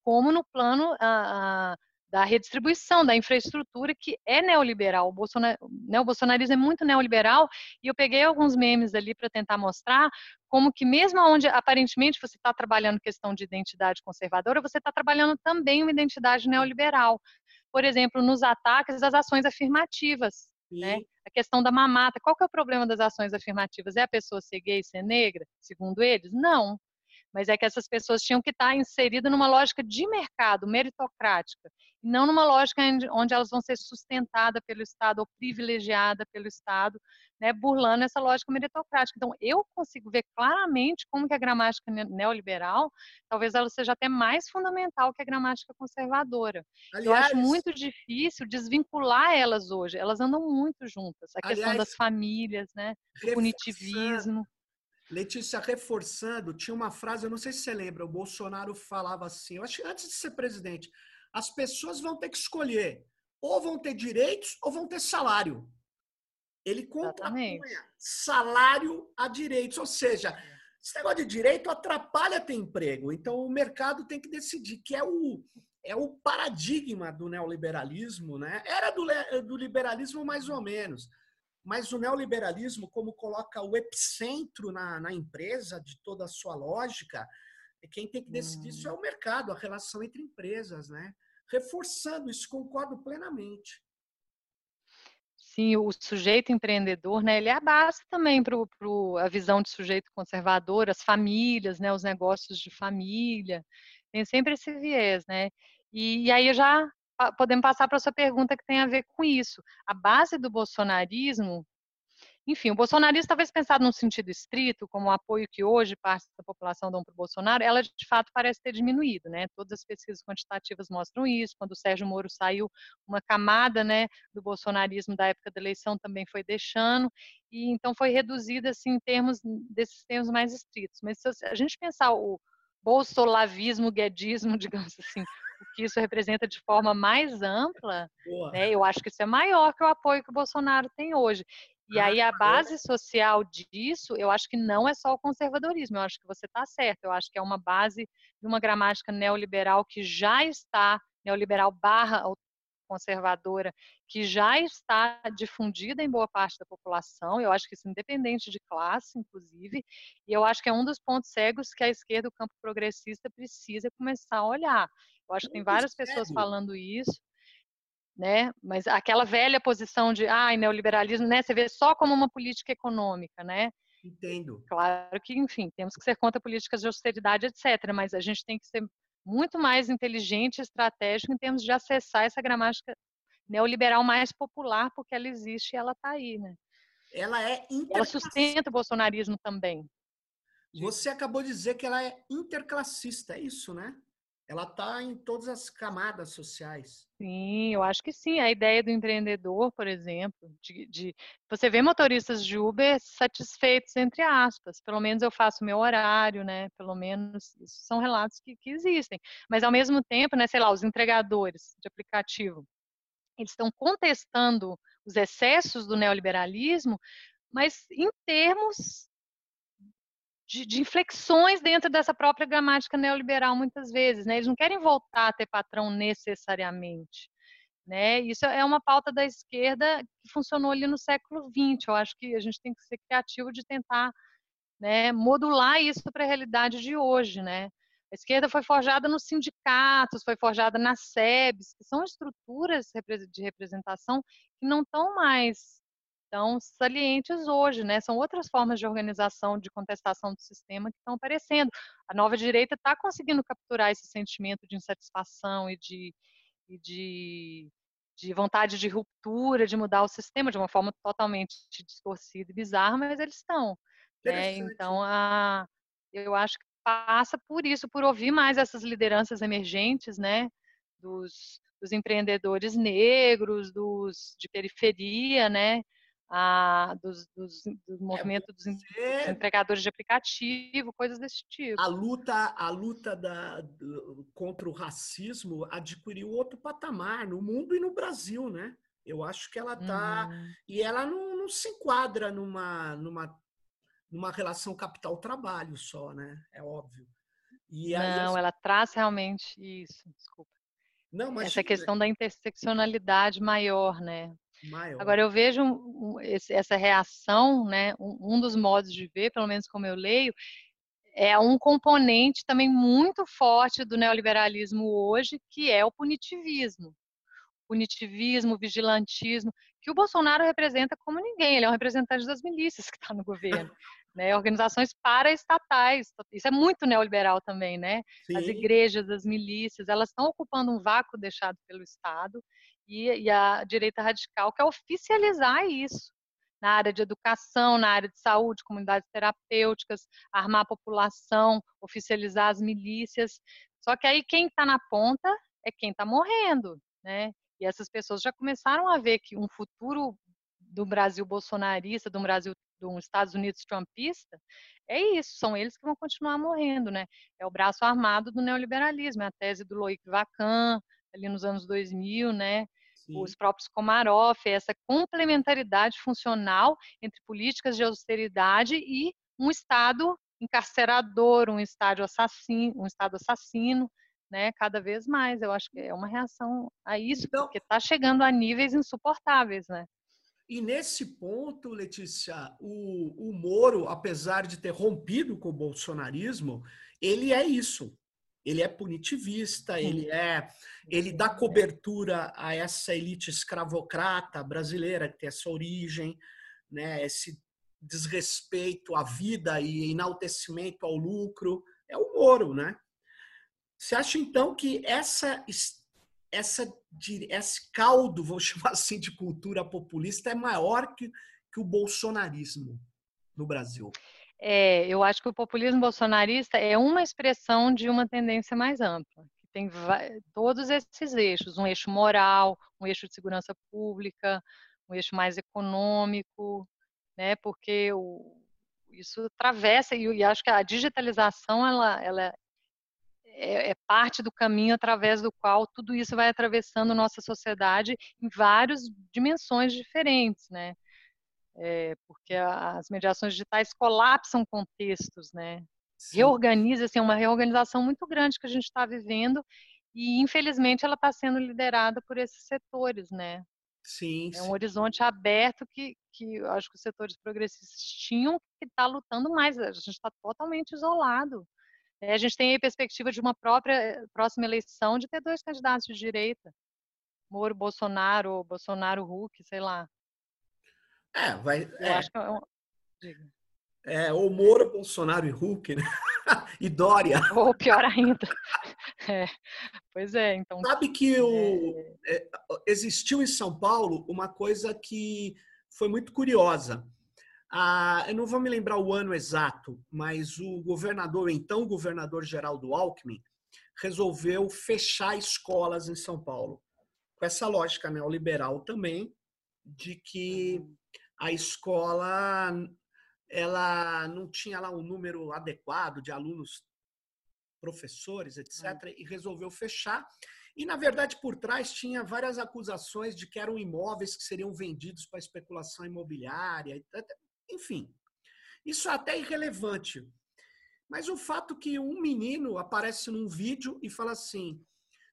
como no plano ah, ah da redistribuição da infraestrutura que é neoliberal. O, Bolsonar, né, o bolsonarismo é muito neoliberal e eu peguei alguns memes ali para tentar mostrar como que mesmo onde aparentemente você está trabalhando questão de identidade conservadora, você está trabalhando também uma identidade neoliberal. Por exemplo, nos ataques às ações afirmativas. Né? A questão da mamata. Qual que é o problema das ações afirmativas? É a pessoa ser gay, ser negra? Segundo eles, não mas é que essas pessoas tinham que estar inseridas numa lógica de mercado, meritocrática, e não numa lógica onde elas vão ser sustentadas pelo Estado ou privilegiadas pelo Estado, né, burlando essa lógica meritocrática. Então, eu consigo ver claramente como que a gramática neoliberal, talvez ela seja até mais fundamental que a gramática conservadora. Aliás, eu acho muito difícil desvincular elas hoje, elas andam muito juntas, a aliás, questão das famílias, né, o punitivismo. Letícia, reforçando, tinha uma frase, eu não sei se você lembra, o Bolsonaro falava assim, eu acho que antes de ser presidente, as pessoas vão ter que escolher, ou vão ter direitos ou vão ter salário. Ele contrapunha salário a direitos, ou seja, esse negócio de direito atrapalha ter emprego. Então o mercado tem que decidir, que é o, é o paradigma do neoliberalismo, né? Era do, do liberalismo mais ou menos. Mas o neoliberalismo, como coloca o epicentro na, na empresa de toda a sua lógica, quem tem que decidir isso é o mercado, a relação entre empresas, né? Reforçando isso, concordo plenamente. Sim, o sujeito empreendedor, né, ele é a base também para a visão de sujeito conservador, as famílias, né, os negócios de família, tem sempre esse viés, né? E, e aí já podemos passar para a sua pergunta que tem a ver com isso. A base do bolsonarismo, enfim, o bolsonarismo, talvez pensado num sentido estrito, como o apoio que hoje parte da população dão para o Bolsonaro, ela de fato parece ter diminuído, né? Todas as pesquisas quantitativas mostram isso. Quando o Sérgio Moro saiu, uma camada, né, do bolsonarismo da época da eleição também foi deixando, e então foi reduzida, assim, em termos desses termos mais estritos. Mas se a gente pensar o bolsolavismo, guedismo, digamos assim, o que isso representa de forma mais ampla, né, eu acho que isso é maior que o apoio que o Bolsonaro tem hoje. E aí a base social disso, eu acho que não é só o conservadorismo, eu acho que você está certo, eu acho que é uma base de uma gramática neoliberal que já está, neoliberal barra conservadora, que já está difundida em boa parte da população, eu acho que isso independente de classe, inclusive, e eu acho que é um dos pontos cegos que a esquerda, o campo progressista, precisa começar a olhar. Eu acho que tem várias pessoas falando isso, né? Mas aquela velha posição de, ah, neoliberalismo, né? Você vê só como uma política econômica, né? Entendo. Claro que, enfim, temos que ser contra políticas de austeridade, etc. Mas a gente tem que ser muito mais inteligente e estratégico em termos de acessar essa gramática neoliberal mais popular, porque ela existe e ela está aí, né? Ela é Ela sustenta o bolsonarismo também. Você acabou de dizer que ela é interclassista, é isso, né? Ela está em todas as camadas sociais. Sim, eu acho que sim. A ideia do empreendedor, por exemplo, de, de, você vê motoristas de Uber satisfeitos, entre aspas. Pelo menos eu faço meu horário, né? Pelo menos isso são relatos que, que existem. Mas ao mesmo tempo, né, sei lá, os entregadores de aplicativo, eles estão contestando os excessos do neoliberalismo, mas em termos de, de, inflexões dentro dessa própria gramática neoliberal, muitas vezes. Né? Eles não querem voltar a ter patrão necessariamente. Né? Isso é uma pauta da esquerda que funcionou ali no século XX. Eu acho que a gente tem que ser criativo de tentar né, modular isso para a realidade de hoje. Né? A esquerda foi forjada nos sindicatos, foi forjada nas SEBs, que são estruturas de representação que não estão mais tão salientes hoje, né? São outras formas de organização, de contestação do sistema que estão aparecendo. A nova direita está conseguindo capturar esse sentimento de insatisfação e de, e de, de vontade de ruptura, de mudar o sistema de uma forma totalmente distorcida e bizarra, mas eles estão. Né? Então, a, eu acho que passa por isso, por ouvir mais essas lideranças emergentes, né? Dos, dos empreendedores negros, dos de periferia, né? A, dos, dos, do é, movimento dos, entregadores de aplicativo, coisas desse tipo. A luta, a luta da, do, contra o racismo adquiriu outro patamar no mundo e no Brasil, né? Eu acho que ela está hum. e ela não, não, se enquadra numa, numa, numa relação capital-trabalho só, né? É óbvio. E não, ela traz realmente isso. Desculpa. Não, mas essa questão da interseccionalidade maior, né? Maior. Agora, eu vejo essa reação, né, um, um dos modos de ver, pelo menos como eu leio, é um componente também muito forte do neoliberalismo hoje, que é o punitivismo. Punitivismo, vigilantismo, que o Bolsonaro representa como ninguém, ele é um representante das milícias que está no governo. Né, organizações paraestatais, isso é muito neoliberal também, né? Sim. As igrejas, as milícias, elas estão ocupando um vácuo deixado pelo Estado e, a direita radical quer oficializar isso na área de educação, na área de saúde, comunidades terapêuticas, armar a população, oficializar as milícias. Só que aí quem está na ponta é quem está morrendo, né? E essas pessoas já começaram a ver que um futuro do Brasil bolsonarista, do Brasil dos Estados Unidos trumpista, é isso, são eles que vão continuar morrendo, né? É o braço armado do neoliberalismo, é a tese do Loic Vacan, ali nos anos 2000, né? Sim. Os próprios Komarov, essa complementaridade funcional entre políticas de austeridade e um Estado encarcerador, um Estado assassino, um Estado assassino, né? Cada vez mais, eu acho que é uma reação a isso, então, porque está chegando a níveis insuportáveis, né? E nesse ponto, Letícia, o, o Moro, apesar de ter rompido com o bolsonarismo, ele é isso ele é punitivista, ele é ele dá cobertura a essa elite escravocrata brasileira que tem essa origem, né, esse desrespeito à vida e enaltecimento ao lucro, é o Moro, né? Você acha então que essa essa esse caldo, vou chamar assim, de cultura populista é maior que, que o bolsonarismo no Brasil? É, eu acho que o populismo bolsonarista é uma expressão de uma tendência mais ampla, que tem todos esses eixos, um eixo moral, um eixo de segurança pública, um eixo mais econômico, né? Porque o, isso atravessa e, e, acho que a digitalização ela, ela é, é, parte do caminho através do qual tudo isso vai atravessando nossa sociedade em várias dimensões diferentes, né? É, porque as mediações digitais colapsam contextos, né? Sim. Reorganiza, assim, uma reorganização muito grande que a gente está vivendo e, infelizmente, ela está sendo liderada por esses setores, né? Sim. É um sim. horizonte aberto que, que acho que os setores progressistas tinham que estar tá lutando mais. A gente está totalmente isolado. É, a gente tem a perspectiva de uma própria eh, próxima eleição de ter dois candidatos de direita. Moro, Bolsonaro, Bolsonaro, Huck, sei lá. É, vai. Eu é. acho que é um... É, ou Moro, Bolsonaro e Hulk, né? e Dória. Ou pior ainda. É, pois é, então. Sabe que o, é... é existiu em São Paulo uma coisa que foi muito curiosa. Ah, eu não vou me lembrar o ano exato, mas o governador, então governador Geraldo Alckmin, resolveu fechar escolas em São Paulo. Com essa lógica neoliberal também, de que uhum a escola ela não tinha lá um número adequado de alunos, professores, etc., hum. e resolveu fechar. E, na verdade, por trás tinha várias acusações de que eram imóveis que seriam vendidos para especulação imobiliária, enfim. Isso é até irrelevante. Mas o fato que um menino aparece num vídeo e fala assim: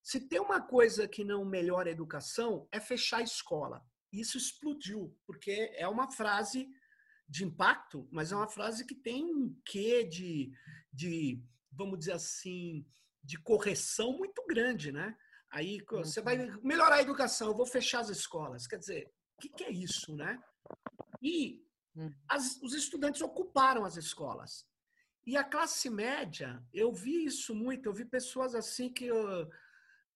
se tem uma coisa que não melhora a educação, é fechar a escola isso explodiu, porque é uma frase de impacto, mas é uma frase que tem um quê de, de vamos dizer assim, de correção muito grande, né? Aí você vai melhorar a educação, eu vou fechar as escolas. Quer dizer, o que, que é isso, né? E hum. as, os estudantes ocuparam as escolas. E a classe média, eu vi isso muito, eu vi pessoas assim que uh,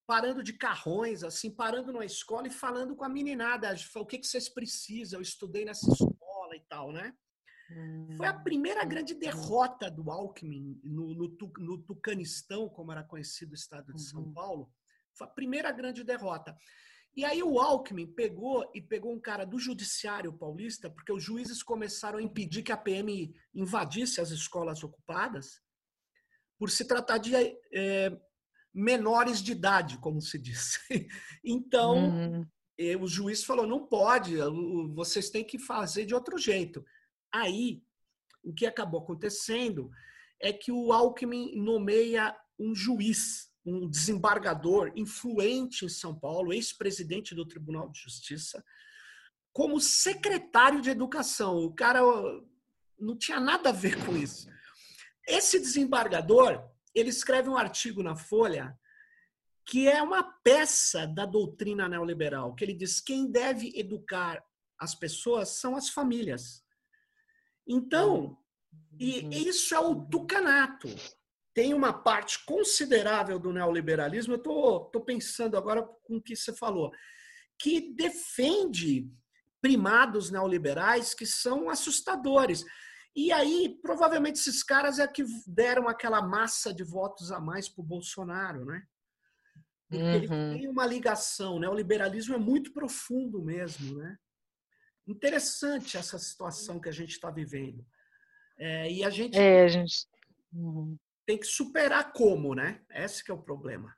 parando de carrões, assim, parando numa escola e falando com a meninada, o que, que vocês precisam, eu estudei nessa escola e tal, né? Foi a primeira hum, grande derrota do Alckmin no, no, no Tucanistão, como era conhecido o estado de São uhum. Paulo. Foi a primeira grande derrota. E aí o Alckmin pegou e pegou um cara do judiciário paulista, porque os juízes começaram a impedir que a PM invadisse as escolas ocupadas, por se tratar de é, menores de idade, como se diz. Então, uhum. Eh, o juiz falou: não pode, vocês têm que fazer de outro jeito. Aí, o que acabou acontecendo é que o Alckmin nomeia um juiz, um desembargador influente em São Paulo, ex-presidente do Tribunal de Justiça, como secretário de Educação. O cara não tinha nada a ver com isso. Esse desembargador, ele escreve um artigo na Folha que é uma peça da doutrina neoliberal, que ele diz quem deve educar as pessoas são as famílias. Então, e uhum. isso é o tucanato. Tem uma parte considerável do neoliberalismo, eu estou tô, tô pensando agora com o que você falou, que defende primados neoliberais que são assustadores. E aí, provavelmente, esses caras é que deram aquela massa de votos a mais para o Bolsonaro, né? Porque uhum. ele tem uma ligação, né? O liberalismo é muito profundo mesmo, né? interessante essa situação que a gente está vivendo. É, e a gente, é, a gente uhum. tem que superar como, né? Esse que é o problema.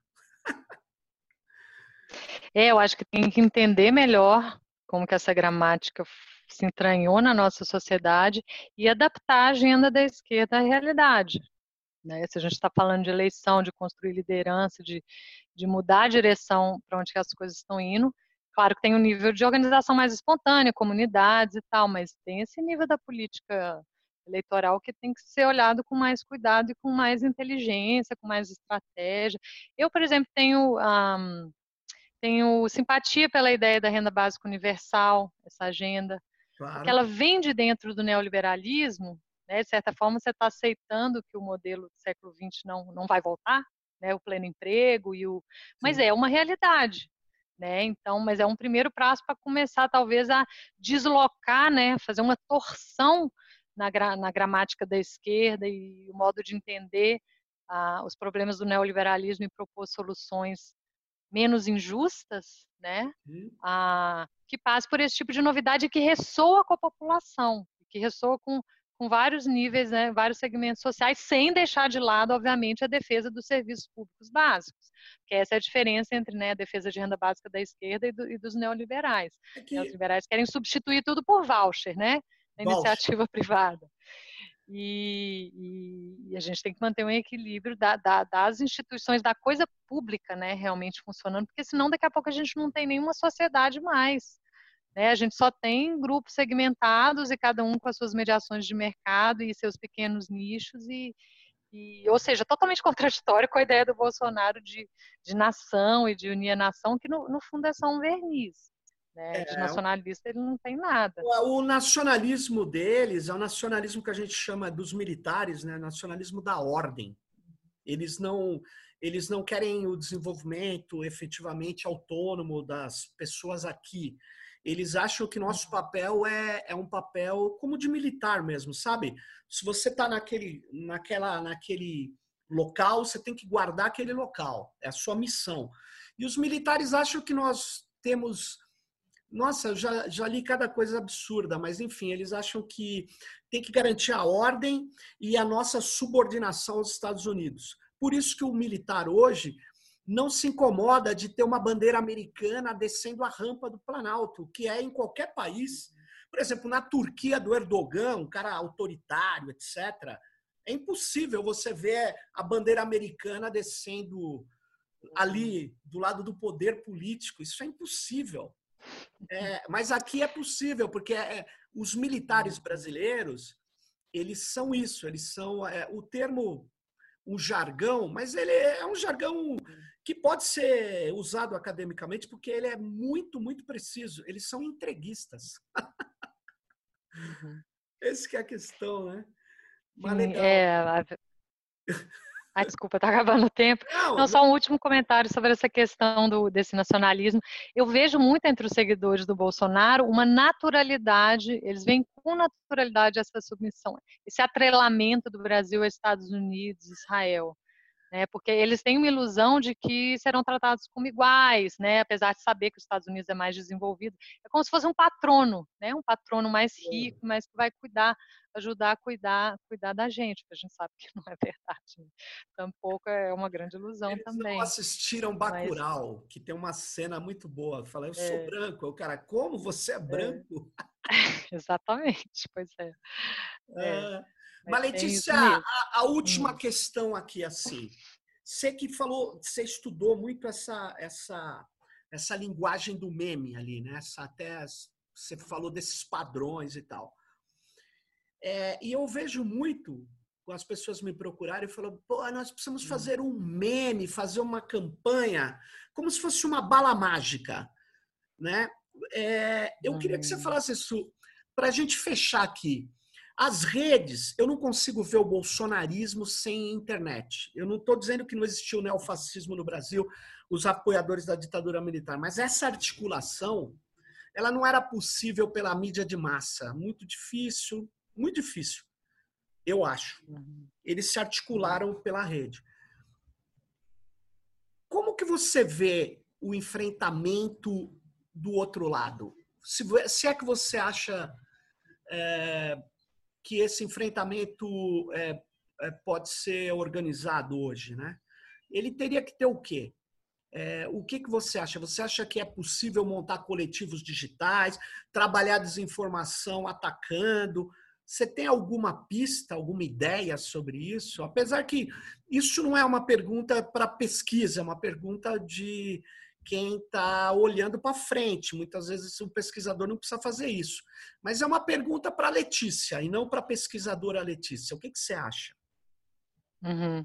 é, eu acho que tem que entender melhor como que essa gramática se entranhou na nossa sociedade e adaptar a agenda da esquerda à realidade. Né? Se a gente está falando de eleição, de construir liderança, de, de mudar a direção para onde as coisas estão indo, Claro que tem um nível de organização mais espontânea, comunidades e tal, mas tem esse nível da política eleitoral que tem que ser olhado com mais cuidado e com mais inteligência, com mais estratégia. Eu, por exemplo, tenho, um, tenho simpatia pela ideia da renda básica universal, essa agenda, claro. porque ela vem de dentro do neoliberalismo, né? de certa forma você está aceitando que o modelo do século XX não, não vai voltar, né? o pleno emprego, e o... mas Sim. é uma realidade né? Então, mas é um primeiro passo para começar talvez a deslocar, né? Fazer uma torção na, gra na gramática da esquerda e o modo de entender ah, os problemas do neoliberalismo e propor soluções menos injustas, né? Ah, que passe por esse tipo de novidade que ressoa com a população, que ressoa com com vários níveis, né, vários segmentos sociais, sem deixar de lado, obviamente, a defesa dos serviços públicos básicos, que essa é a diferença entre né, a defesa de renda básica da esquerda e, do, e dos neoliberais. É que... Os liberais querem substituir tudo por voucher, né, na iniciativa privada. E, e, e, a gente tem que manter um equilíbrio da, da, das instituições, da coisa pública, né, realmente funcionando, porque senão daqui a pouco a gente não tem nenhuma sociedade mais. Né? A gente só tem grupos segmentados e cada um com as suas mediações de mercado e seus pequenos nichos e, e, ou seja, totalmente contraditório com a ideia do Bolsonaro de, de nação e de unir a nação, que no, no fundo é só um verniz. Né? De é, nacionalista ele não tem nada. O nacionalismo deles é o nacionalismo que a gente chama dos militares, né? nacionalismo da ordem. Eles não, eles não querem o desenvolvimento efetivamente autônomo das pessoas aqui eles acham que nosso uhum. papel é, é um papel como de militar mesmo, sabe? Se você está naquele, naquela, naquele local, você tem que guardar aquele local, é a sua missão. E os militares acham que nós temos. Nossa, já, já li cada coisa absurda, mas enfim, eles acham que tem que garantir a ordem e a nossa subordinação aos Estados Unidos. Por isso que o militar hoje não se incomoda de ter uma bandeira americana descendo a rampa do Planalto, que é em qualquer país. Por exemplo, na Turquia do Erdogan, um cara autoritário, etc. É impossível você ver a bandeira americana descendo ali do lado do poder político. Isso é impossível. É, mas aqui é possível, porque é, os militares brasileiros, eles são isso, eles são é, o termo, um jargão, mas ele é um jargão que pode ser usado academicamente porque ele é muito, muito preciso. Eles são entreguistas. Uhum. Esse que é a questão, né? Mas Sim, legal. É, Ai, desculpa, está acabando o tempo. Não, não, só um último comentário sobre essa questão do, desse nacionalismo. Eu vejo muito entre os seguidores do Bolsonaro uma naturalidade, eles veem com naturalidade essa submissão, esse atrelamento do Brasil aos Estados Unidos, Israel né? Porque eles têm uma ilusão de que serão tratados como iguais, né? Apesar de saber que os Estados Unidos é mais desenvolvido, é como se fosse um patrono, né? Um patrono mais rico, mas que vai cuidar, ajudar a cuidar, cuidar da gente, que a gente sabe que não é verdade. Né? Tampouco é uma grande ilusão eles também. Não assistiram Bacurau, mas... que tem uma cena muito boa. Fala, eu sou é. branco. O cara, como você é, é. branco? É. Exatamente, pois é. é. Ah, mas, Letícia, a, a, última questão aqui, assim. Você que falou, você estudou muito essa, essa, essa linguagem do meme ali, né? Essa, até você falou desses padrões e tal. É, e eu vejo muito com as pessoas me procurarem e falam, pô, nós precisamos hum. fazer um meme, fazer uma campanha, como se fosse uma bala mágica, né? É, eu queria que você hum. falasse isso para a gente fechar aqui. As redes, eu não consigo ver o bolsonarismo sem internet. Eu não estou dizendo que não existiu neofascismo no Brasil, os apoiadores da ditadura militar, mas essa articulação, ela não era possível pela mídia de massa. Muito difícil, muito difícil, eu acho. Eles se articularam pela rede. Como que você vê o enfrentamento do outro lado? Se, é que você acha é, que esse enfrentamento é, é, pode ser organizado hoje, né? Ele teria que ter o quê? É, o que, que você acha? Você acha que é possível montar coletivos digitais, trabalhar desinformação atacando? Você tem alguma pista, alguma ideia sobre isso? Apesar que isso não é uma pergunta para pesquisa, é uma pergunta de, quem está olhando para frente. Muitas vezes o pesquisador não precisa fazer isso. Mas é uma pergunta para a Letícia e não para a pesquisadora Letícia. O que, que você acha? Uhum.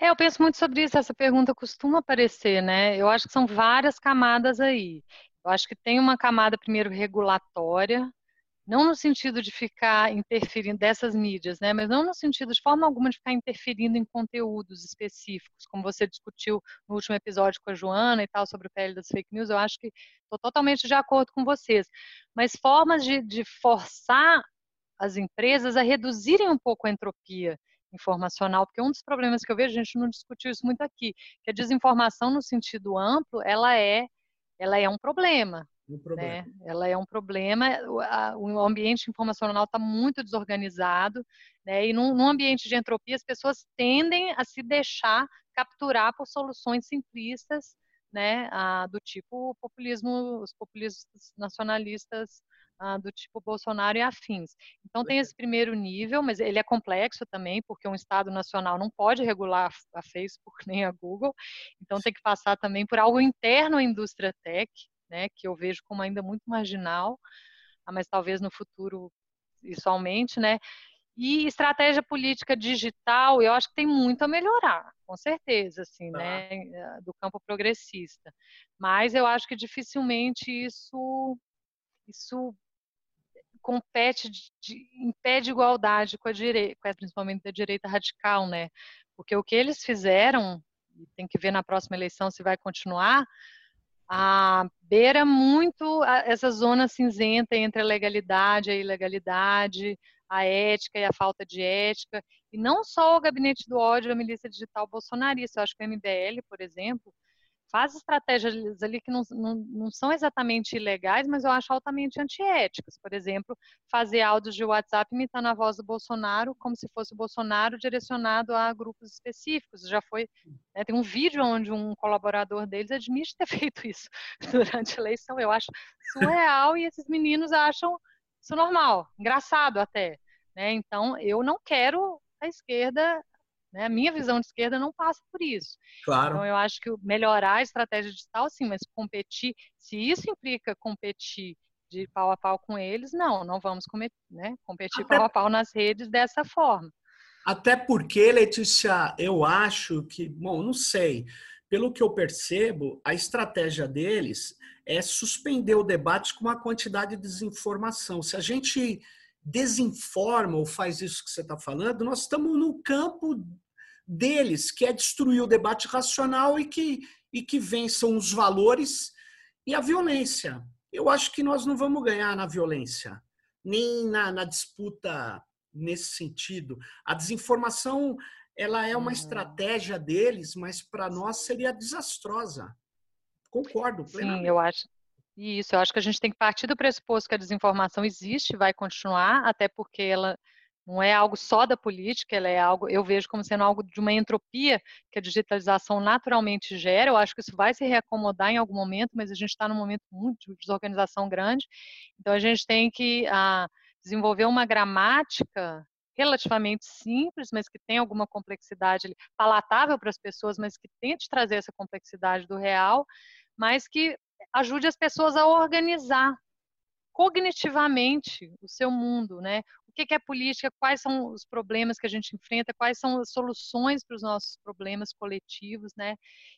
É, eu penso muito sobre isso. Essa pergunta costuma aparecer, né? Eu acho que são várias camadas aí. Eu acho que tem uma camada, primeiro, regulatória, não no sentido de ficar interferindo dessas mídias, né, mas não no sentido de forma alguma de ficar interferindo em conteúdos específicos, como você discutiu no último episódio com a Joana e tal sobre o PL das fake news, eu acho que estou totalmente de acordo com vocês, mas formas de, de forçar as empresas a reduzirem um pouco a entropia informacional, porque um dos problemas que eu vejo, a gente não discutiu isso muito aqui, que a desinformação no sentido amplo, ela é ela é um problema, um né? Ela é um problema. O ambiente informacional está muito desorganizado, né? E num, num, ambiente de entropia, as pessoas tendem a se deixar capturar por soluções simplistas, né? Ah, do tipo populismo, os populistas nacionalistas ah, do tipo Bolsonaro e afins. Então tem esse primeiro nível, mas ele é complexo também, porque um Estado nacional não pode regular a Facebook nem a Google, então tem que passar também por algo interno à indústria tech, né, que eu vejo como ainda muito marginal, ah, mas talvez no futuro isso aumente, né? E estratégia política digital, eu acho que tem muito a melhorar, com certeza, assim, tá. né, eh, do campo progressista. Mas eu acho que dificilmente isso isso compete, de, impede igualdade com a direita, principalmente da direita radical, né? Porque o que eles fizeram, tem que ver na próxima eleição se vai continuar, a beira muito essa zona cinzenta entre a legalidade e a ilegalidade, a ética e a falta de ética, e não só o gabinete do ódio, a milícia digital bolsonarista, eu acho que o MBL, por exemplo, faz estratégias ali que não, não, não são exatamente ilegais, mas eu acho altamente antiéticas. Por exemplo, fazer áudios de WhatsApp imitando a voz do Bolsonaro, como se fosse o Bolsonaro direcionado a grupos específicos. Já foi, né, tem um vídeo onde um colaborador deles admite ter feito isso durante a eleição. Eu acho surreal e esses meninos acham isso normal, engraçado até. Né? Então, eu não quero a esquerda né? A minha visão de esquerda não passa por isso. Claro. Então, eu acho que melhorar a estratégia digital, sim, mas competir, se isso implica competir de pau a pau com eles, não, não vamos né? competir Até... pau a pau nas redes dessa forma. Até porque, Letícia, eu acho que, bom, não sei, pelo que eu percebo, a estratégia deles é suspender o debate com uma quantidade de desinformação. Se a gente desinforma ou faz isso que você está falando, nós estamos no campo deles, que é destruir o debate racional e que, e que vençam os valores e a violência. Eu acho que nós não vamos ganhar na violência, nem na, na disputa nesse sentido. A desinformação ela é uma uhum. estratégia deles, mas para nós seria desastrosa. Concordo. Plenamente. Sim, eu acho. Isso, eu acho que a gente tem que partir do pressuposto que a desinformação existe, vai continuar, até porque ela não é algo só da política, ela é algo, eu vejo como sendo algo de uma entropia que a digitalização naturalmente gera. Eu acho que isso vai se reacomodar em algum momento, mas a gente está num momento muito de desorganização grande. Então a gente tem que ah, desenvolver uma gramática relativamente simples, mas que tem alguma complexidade palatável para as pessoas, mas que tente trazer essa complexidade do real, mas que ajude as pessoas a organizar cognitivamente o seu mundo, né? O que é política? Quais são os problemas que a gente enfrenta? Quais são as soluções para os nossos problemas coletivos, né?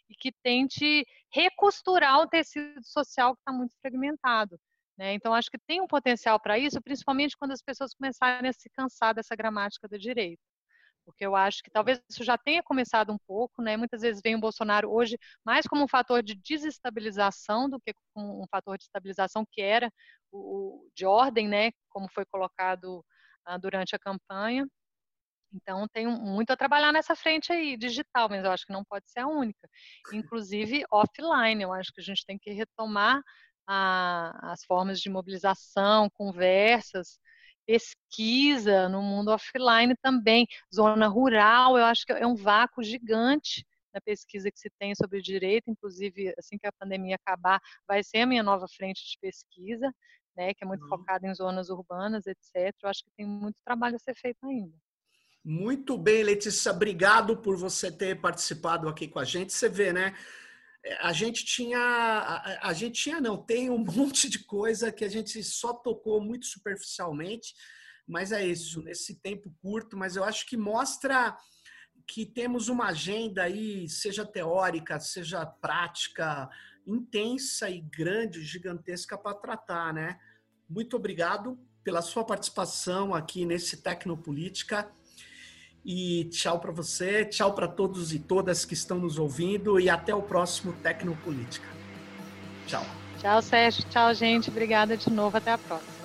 E que tente recosturar o tecido social que está muito fragmentado. Né? Então, acho que tem um potencial para isso, principalmente quando as pessoas começarem a se cansar dessa gramática do direito. Porque eu acho que talvez isso já tenha começado um pouco, né? Muitas vezes vem o Bolsonaro hoje mais como um fator de desestabilização do que como um fator de estabilização que era o, de ordem, né? Como foi colocado ah, durante a campanha. Então, tem muito a trabalhar nessa frente aí, digital, mas eu acho que não pode ser a única. Inclusive, offline, eu acho que a gente tem que retomar a, as formas de mobilização, conversas, pesquisa no mundo offline também. Zona rural, eu acho que é um vácuo gigante na pesquisa que se tem sobre direito, inclusive assim que a pandemia acabar, vai ser a minha nova frente de pesquisa, né, que é muito uhum. focada em zonas urbanas, etc. Eu acho que tem muito trabalho a ser feito ainda. Muito bem, Letícia, obrigado por você ter participado aqui com a gente. Você vê, né? É, a gente tinha, a, a, gente tinha não, tem um monte de coisa que a gente só tocou muito superficialmente, mas é isso, nesse tempo curto, mas eu acho que mostra que temos uma agenda aí, seja teórica, seja prática, intensa e grande, gigantesca para tratar, né? Muito obrigado pela sua participação aqui nesse Tecnopolítica. E tchau para você, tchau para todos e todas que estão nos ouvindo e até o próximo Tecnopolítica. Tchau. Tchau, Sérgio. Tchau, gente. Obrigada de novo. Até a próxima.